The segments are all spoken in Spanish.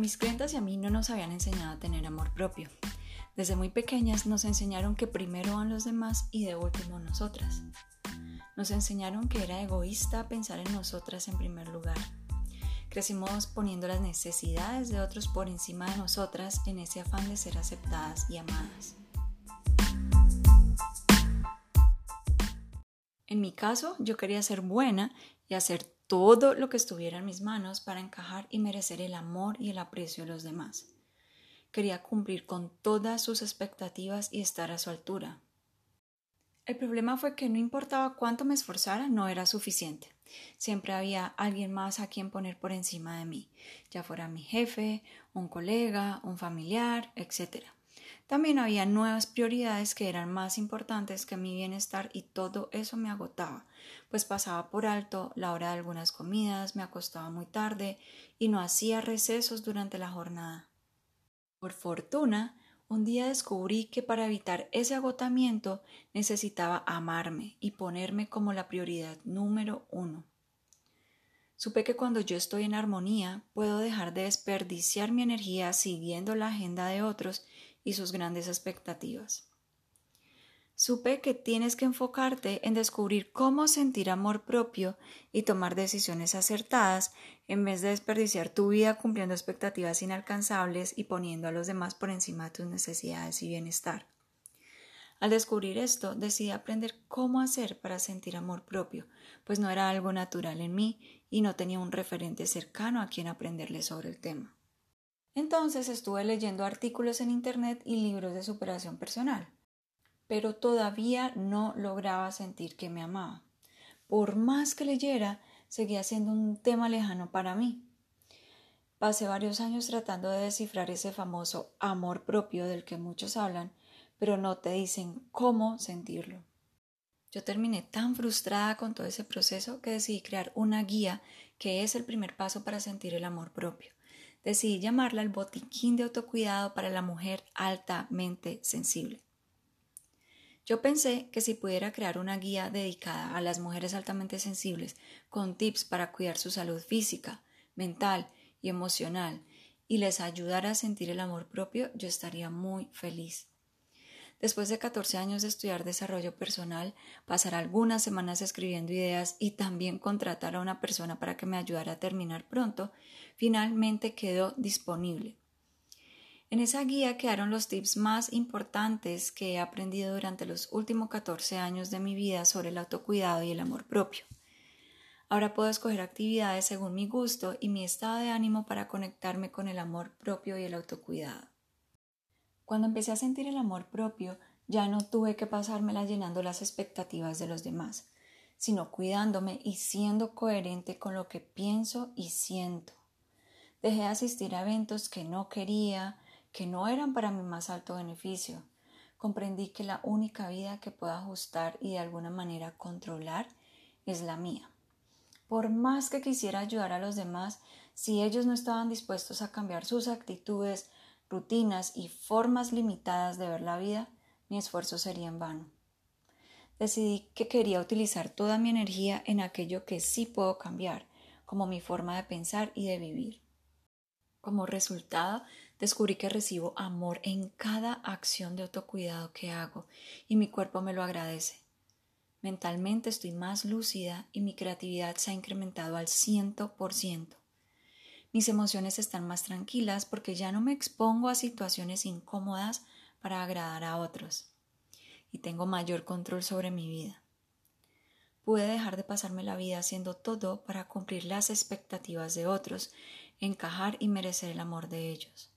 mis clientes y a mí no nos habían enseñado a tener amor propio. Desde muy pequeñas nos enseñaron que primero van los demás y de último nosotras. Nos enseñaron que era egoísta pensar en nosotras en primer lugar. Crecimos poniendo las necesidades de otros por encima de nosotras en ese afán de ser aceptadas y amadas. En mi caso, yo quería ser buena y hacer todo lo que estuviera en mis manos para encajar y merecer el amor y el aprecio de los demás. Quería cumplir con todas sus expectativas y estar a su altura. El problema fue que no importaba cuánto me esforzara, no era suficiente. Siempre había alguien más a quien poner por encima de mí, ya fuera mi jefe, un colega, un familiar, etc. También había nuevas prioridades que eran más importantes que mi bienestar y todo eso me agotaba, pues pasaba por alto la hora de algunas comidas, me acostaba muy tarde y no hacía recesos durante la jornada. Por fortuna, un día descubrí que para evitar ese agotamiento necesitaba amarme y ponerme como la prioridad número uno. Supe que cuando yo estoy en armonía puedo dejar de desperdiciar mi energía siguiendo la agenda de otros y sus grandes expectativas. Supe que tienes que enfocarte en descubrir cómo sentir amor propio y tomar decisiones acertadas en vez de desperdiciar tu vida cumpliendo expectativas inalcanzables y poniendo a los demás por encima de tus necesidades y bienestar. Al descubrir esto, decidí aprender cómo hacer para sentir amor propio, pues no era algo natural en mí y no tenía un referente cercano a quien aprenderle sobre el tema. Entonces estuve leyendo artículos en Internet y libros de superación personal, pero todavía no lograba sentir que me amaba. Por más que leyera, seguía siendo un tema lejano para mí. Pasé varios años tratando de descifrar ese famoso amor propio del que muchos hablan, pero no te dicen cómo sentirlo. Yo terminé tan frustrada con todo ese proceso que decidí crear una guía que es el primer paso para sentir el amor propio decidí llamarla el botiquín de autocuidado para la mujer altamente sensible. Yo pensé que si pudiera crear una guía dedicada a las mujeres altamente sensibles con tips para cuidar su salud física, mental y emocional y les ayudara a sentir el amor propio, yo estaría muy feliz. Después de 14 años de estudiar desarrollo personal, pasar algunas semanas escribiendo ideas y también contratar a una persona para que me ayudara a terminar pronto, finalmente quedó disponible. En esa guía quedaron los tips más importantes que he aprendido durante los últimos 14 años de mi vida sobre el autocuidado y el amor propio. Ahora puedo escoger actividades según mi gusto y mi estado de ánimo para conectarme con el amor propio y el autocuidado. Cuando empecé a sentir el amor propio, ya no tuve que pasármela llenando las expectativas de los demás, sino cuidándome y siendo coherente con lo que pienso y siento. Dejé de asistir a eventos que no quería, que no eran para mi más alto beneficio. Comprendí que la única vida que puedo ajustar y de alguna manera controlar es la mía. Por más que quisiera ayudar a los demás, si ellos no estaban dispuestos a cambiar sus actitudes, rutinas y formas limitadas de ver la vida, mi esfuerzo sería en vano. Decidí que quería utilizar toda mi energía en aquello que sí puedo cambiar, como mi forma de pensar y de vivir. Como resultado, descubrí que recibo amor en cada acción de autocuidado que hago y mi cuerpo me lo agradece. Mentalmente estoy más lúcida y mi creatividad se ha incrementado al ciento por ciento. Mis emociones están más tranquilas porque ya no me expongo a situaciones incómodas para agradar a otros y tengo mayor control sobre mi vida. Pude dejar de pasarme la vida haciendo todo para cumplir las expectativas de otros, encajar y merecer el amor de ellos.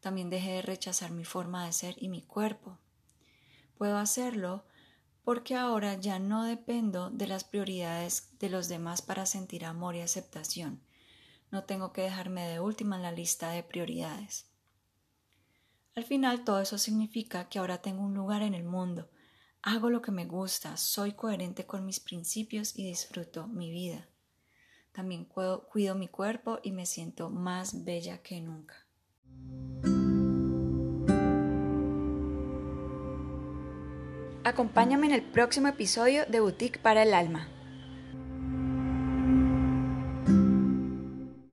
También dejé de rechazar mi forma de ser y mi cuerpo. Puedo hacerlo porque ahora ya no dependo de las prioridades de los demás para sentir amor y aceptación no tengo que dejarme de última en la lista de prioridades. Al final todo eso significa que ahora tengo un lugar en el mundo, hago lo que me gusta, soy coherente con mis principios y disfruto mi vida. También cuido, mi cuerpo y me siento más bella que nunca. Acompáñame en el próximo episodio de Boutique para el Alma.